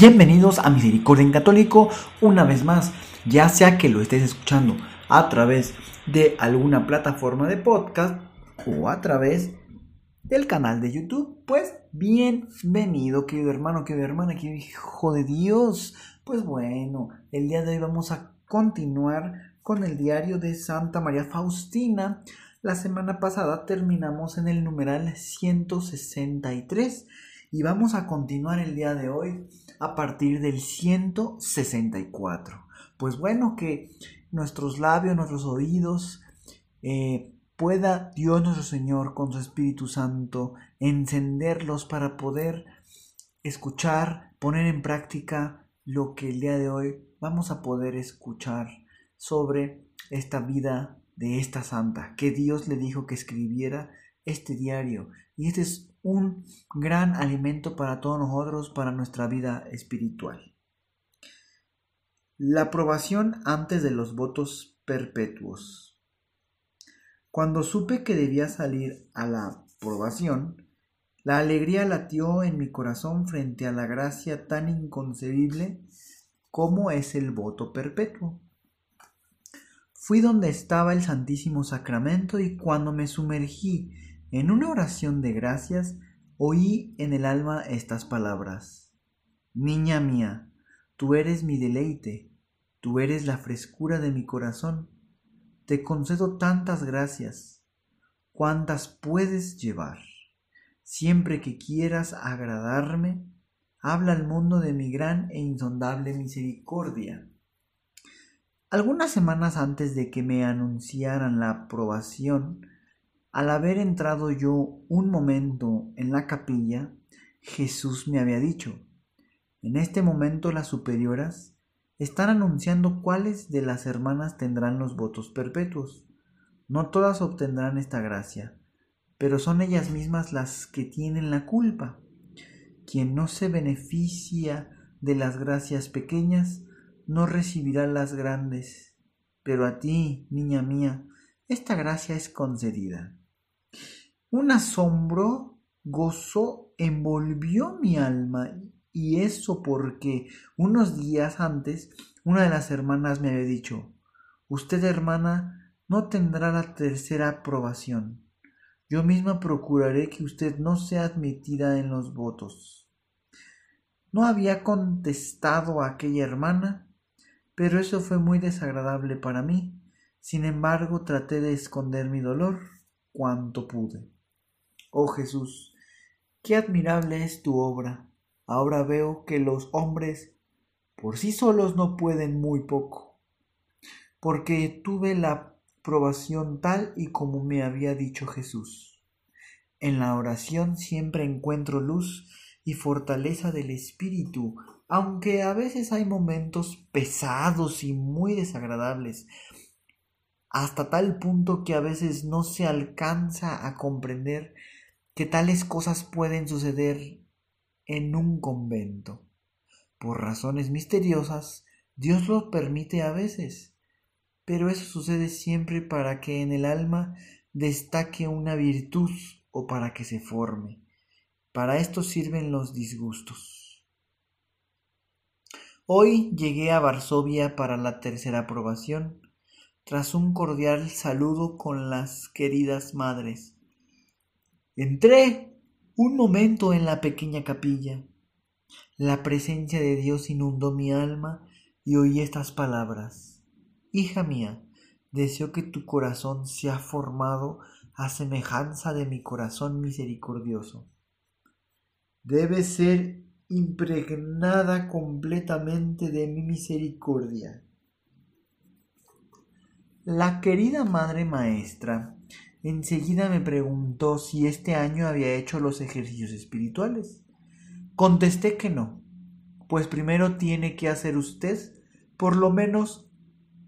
Bienvenidos a Misericordia en Católico una vez más, ya sea que lo estés escuchando a través de alguna plataforma de podcast o a través del canal de YouTube. Pues bienvenido, querido hermano, querido hermana, querido hijo de Dios. Pues bueno, el día de hoy vamos a continuar con el diario de Santa María Faustina. La semana pasada terminamos en el numeral 163 y vamos a continuar el día de hoy a partir del 164. Pues bueno, que nuestros labios, nuestros oídos, eh, pueda Dios nuestro Señor con su Espíritu Santo encenderlos para poder escuchar, poner en práctica lo que el día de hoy vamos a poder escuchar sobre esta vida de esta santa, que Dios le dijo que escribiera este diario. Y este es un gran alimento para todos nosotros, para nuestra vida espiritual. La aprobación antes de los votos perpetuos. Cuando supe que debía salir a la probación, la alegría latió en mi corazón frente a la gracia tan inconcebible como es el voto perpetuo. Fui donde estaba el Santísimo Sacramento y cuando me sumergí en una oración de gracias, oí en el alma estas palabras. Niña mía, tú eres mi deleite, tú eres la frescura de mi corazón te concedo tantas gracias, cuantas puedes llevar. Siempre que quieras agradarme, habla al mundo de mi gran e insondable misericordia. Algunas semanas antes de que me anunciaran la aprobación, al haber entrado yo un momento en la capilla, Jesús me había dicho, en este momento las superioras están anunciando cuáles de las hermanas tendrán los votos perpetuos. No todas obtendrán esta gracia, pero son ellas mismas las que tienen la culpa. Quien no se beneficia de las gracias pequeñas, no recibirá las grandes. Pero a ti, niña mía, esta gracia es concedida. Un asombro, gozo envolvió mi alma y eso porque unos días antes una de las hermanas me había dicho, usted hermana no tendrá la tercera aprobación. Yo misma procuraré que usted no sea admitida en los votos. No había contestado a aquella hermana, pero eso fue muy desagradable para mí. Sin embargo, traté de esconder mi dolor cuanto pude. Oh Jesús, qué admirable es tu obra Ahora veo que los hombres por sí solos no pueden muy poco, porque tuve la probación tal y como me había dicho Jesús. En la oración siempre encuentro luz y fortaleza del espíritu, aunque a veces hay momentos pesados y muy desagradables, hasta tal punto que a veces no se alcanza a comprender que tales cosas pueden suceder en un convento. Por razones misteriosas, Dios lo permite a veces, pero eso sucede siempre para que en el alma destaque una virtud o para que se forme. Para esto sirven los disgustos. Hoy llegué a Varsovia para la tercera aprobación, tras un cordial saludo con las queridas madres. Entré un momento en la pequeña capilla. La presencia de Dios inundó mi alma y oí estas palabras. Hija mía, deseo que tu corazón sea formado a semejanza de mi corazón misericordioso. Debe ser impregnada completamente de mi misericordia. La querida Madre Maestra Enseguida me preguntó si este año había hecho los ejercicios espirituales. Contesté que no. pues primero tiene que hacer usted por lo menos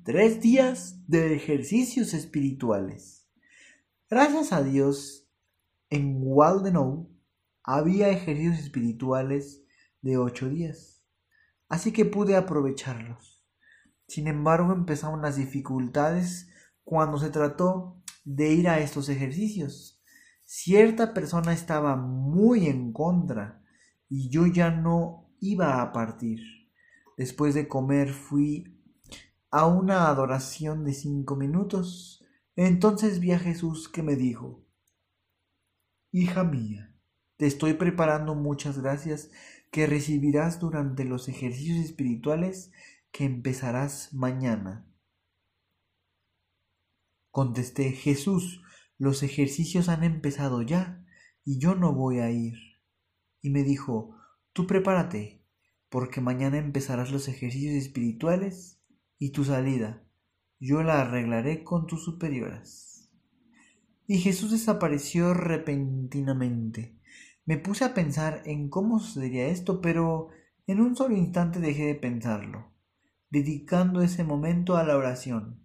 tres días de ejercicios espirituales. Gracias a Dios, en Waldenow había ejercicios espirituales de ocho días, así que pude aprovecharlos. Sin embargo, empezaron las dificultades cuando se trató de ir a estos ejercicios. Cierta persona estaba muy en contra y yo ya no iba a partir. Después de comer fui a una adoración de cinco minutos. Entonces vi a Jesús que me dijo, Hija mía, te estoy preparando muchas gracias que recibirás durante los ejercicios espirituales que empezarás mañana. Contesté, Jesús, los ejercicios han empezado ya y yo no voy a ir. Y me dijo, tú prepárate, porque mañana empezarás los ejercicios espirituales y tu salida yo la arreglaré con tus superioras. Y Jesús desapareció repentinamente. Me puse a pensar en cómo sucedería esto, pero en un solo instante dejé de pensarlo, dedicando ese momento a la oración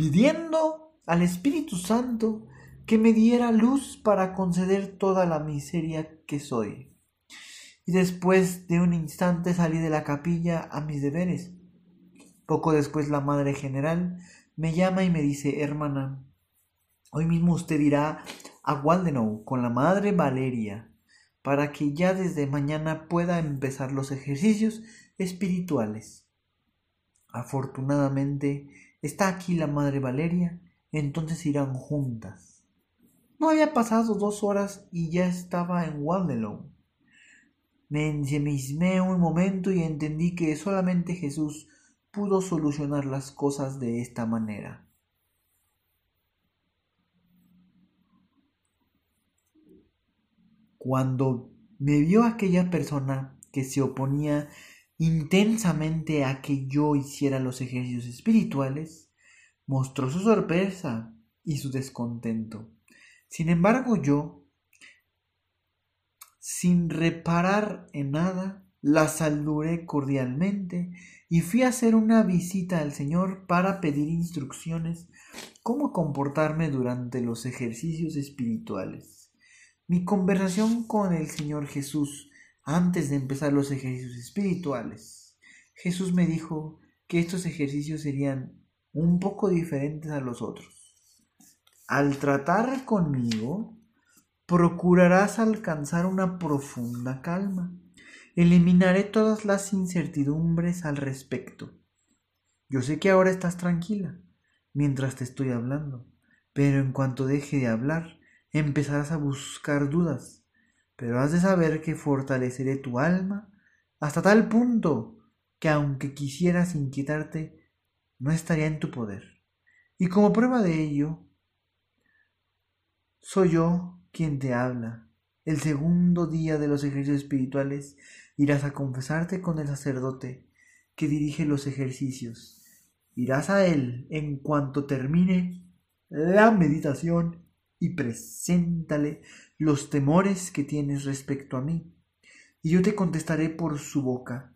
pidiendo al Espíritu Santo que me diera luz para conceder toda la miseria que soy. Y después de un instante salí de la capilla a mis deberes. Poco después la Madre General me llama y me dice, hermana, hoy mismo usted irá a Waldenow con la Madre Valeria para que ya desde mañana pueda empezar los ejercicios espirituales. Afortunadamente, Está aquí la madre Valeria, entonces irán juntas. No había pasado dos horas y ya estaba en Wandelow. Me ensimismé un momento y entendí que solamente Jesús pudo solucionar las cosas de esta manera. Cuando me vio aquella persona que se oponía intensamente a que yo hiciera los ejercicios espirituales, mostró su sorpresa y su descontento. Sin embargo, yo, sin reparar en nada, la saludé cordialmente y fui a hacer una visita al Señor para pedir instrucciones cómo comportarme durante los ejercicios espirituales. Mi conversación con el Señor Jesús antes de empezar los ejercicios espirituales, Jesús me dijo que estos ejercicios serían un poco diferentes a los otros. Al tratar conmigo, procurarás alcanzar una profunda calma. Eliminaré todas las incertidumbres al respecto. Yo sé que ahora estás tranquila mientras te estoy hablando, pero en cuanto deje de hablar, empezarás a buscar dudas pero has de saber que fortaleceré tu alma hasta tal punto que aunque quisieras inquietarte, no estaría en tu poder. Y como prueba de ello, soy yo quien te habla. El segundo día de los ejercicios espirituales irás a confesarte con el sacerdote que dirige los ejercicios. Irás a él en cuanto termine la meditación y preséntale los temores que tienes respecto a mí, y yo te contestaré por su boca,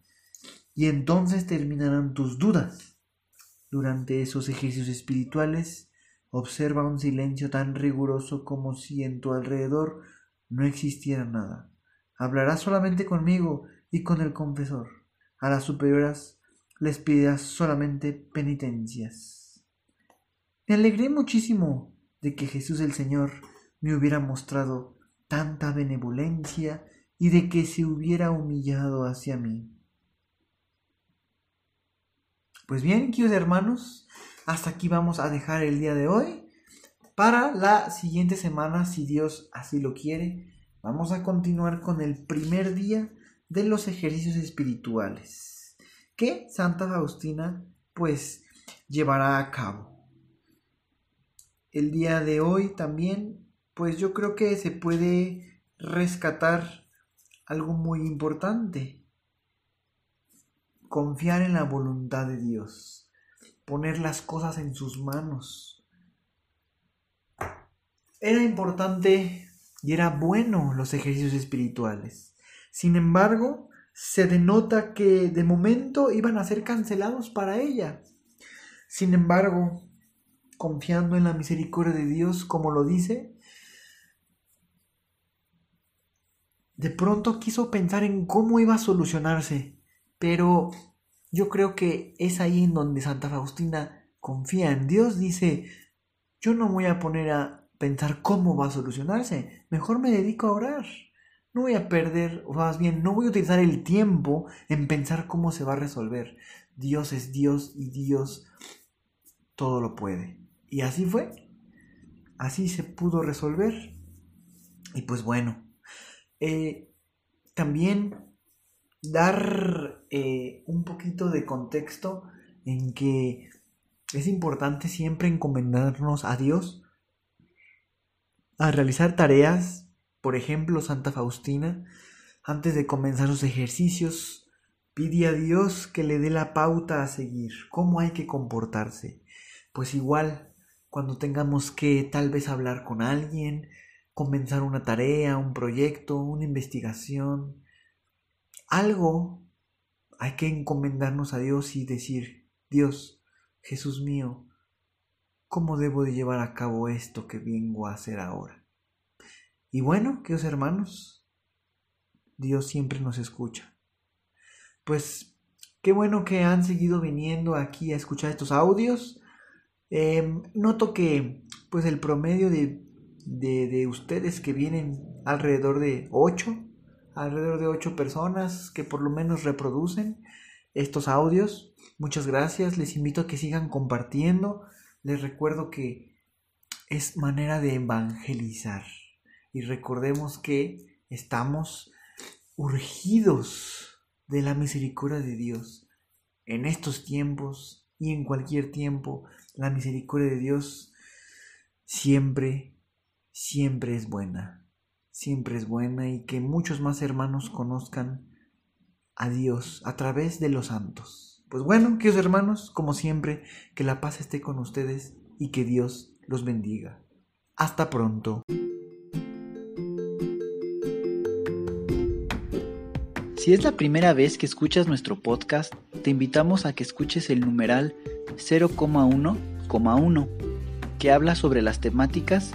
y entonces terminarán tus dudas. Durante esos ejercicios espirituales, observa un silencio tan riguroso como si en tu alrededor no existiera nada. Hablarás solamente conmigo y con el confesor. A las superioras les pidas solamente penitencias. Me alegré muchísimo de que Jesús el Señor me hubiera mostrado tanta benevolencia y de que se hubiera humillado hacia mí. Pues bien, queridos hermanos, hasta aquí vamos a dejar el día de hoy. Para la siguiente semana, si Dios así lo quiere, vamos a continuar con el primer día de los ejercicios espirituales que Santa Faustina pues llevará a cabo. El día de hoy también pues yo creo que se puede rescatar algo muy importante. Confiar en la voluntad de Dios, poner las cosas en sus manos. Era importante y era bueno los ejercicios espirituales. Sin embargo, se denota que de momento iban a ser cancelados para ella. Sin embargo, confiando en la misericordia de Dios, como lo dice, de pronto quiso pensar en cómo iba a solucionarse, pero yo creo que es ahí en donde Santa Faustina confía en Dios, dice, yo no voy a poner a pensar cómo va a solucionarse, mejor me dedico a orar. No voy a perder, o más bien, no voy a utilizar el tiempo en pensar cómo se va a resolver. Dios es Dios y Dios todo lo puede. Y así fue. Así se pudo resolver. Y pues bueno, eh, también dar eh, un poquito de contexto en que es importante siempre encomendarnos a Dios, a realizar tareas, por ejemplo, Santa Faustina, antes de comenzar sus ejercicios, pide a Dios que le dé la pauta a seguir, cómo hay que comportarse. Pues igual, cuando tengamos que tal vez hablar con alguien, comenzar una tarea, un proyecto, una investigación, algo, hay que encomendarnos a Dios y decir, Dios, Jesús mío, ¿cómo debo de llevar a cabo esto que vengo a hacer ahora? Y bueno, queridos hermanos, Dios siempre nos escucha. Pues qué bueno que han seguido viniendo aquí a escuchar estos audios. Em, noto que pues el promedio de de, ustedes que vienen alrededor de 8, alrededor de 8 personas que por lo menos reproducen estos audios. Muchas gracias, les invito a que sigan compartiendo. Les recuerdo que es manera de evangelizar. Y recordemos que estamos urgidos de la misericordia de Dios. En estos tiempos y en cualquier tiempo, la misericordia de Dios siempre siempre es buena, siempre es buena y que muchos más hermanos conozcan a Dios a través de los santos. Pues bueno, queridos hermanos, como siempre, que la paz esté con ustedes y que Dios los bendiga. Hasta pronto. Si es la primera vez que escuchas nuestro podcast, te invitamos a que escuches el numeral 0,1,1, que habla sobre las temáticas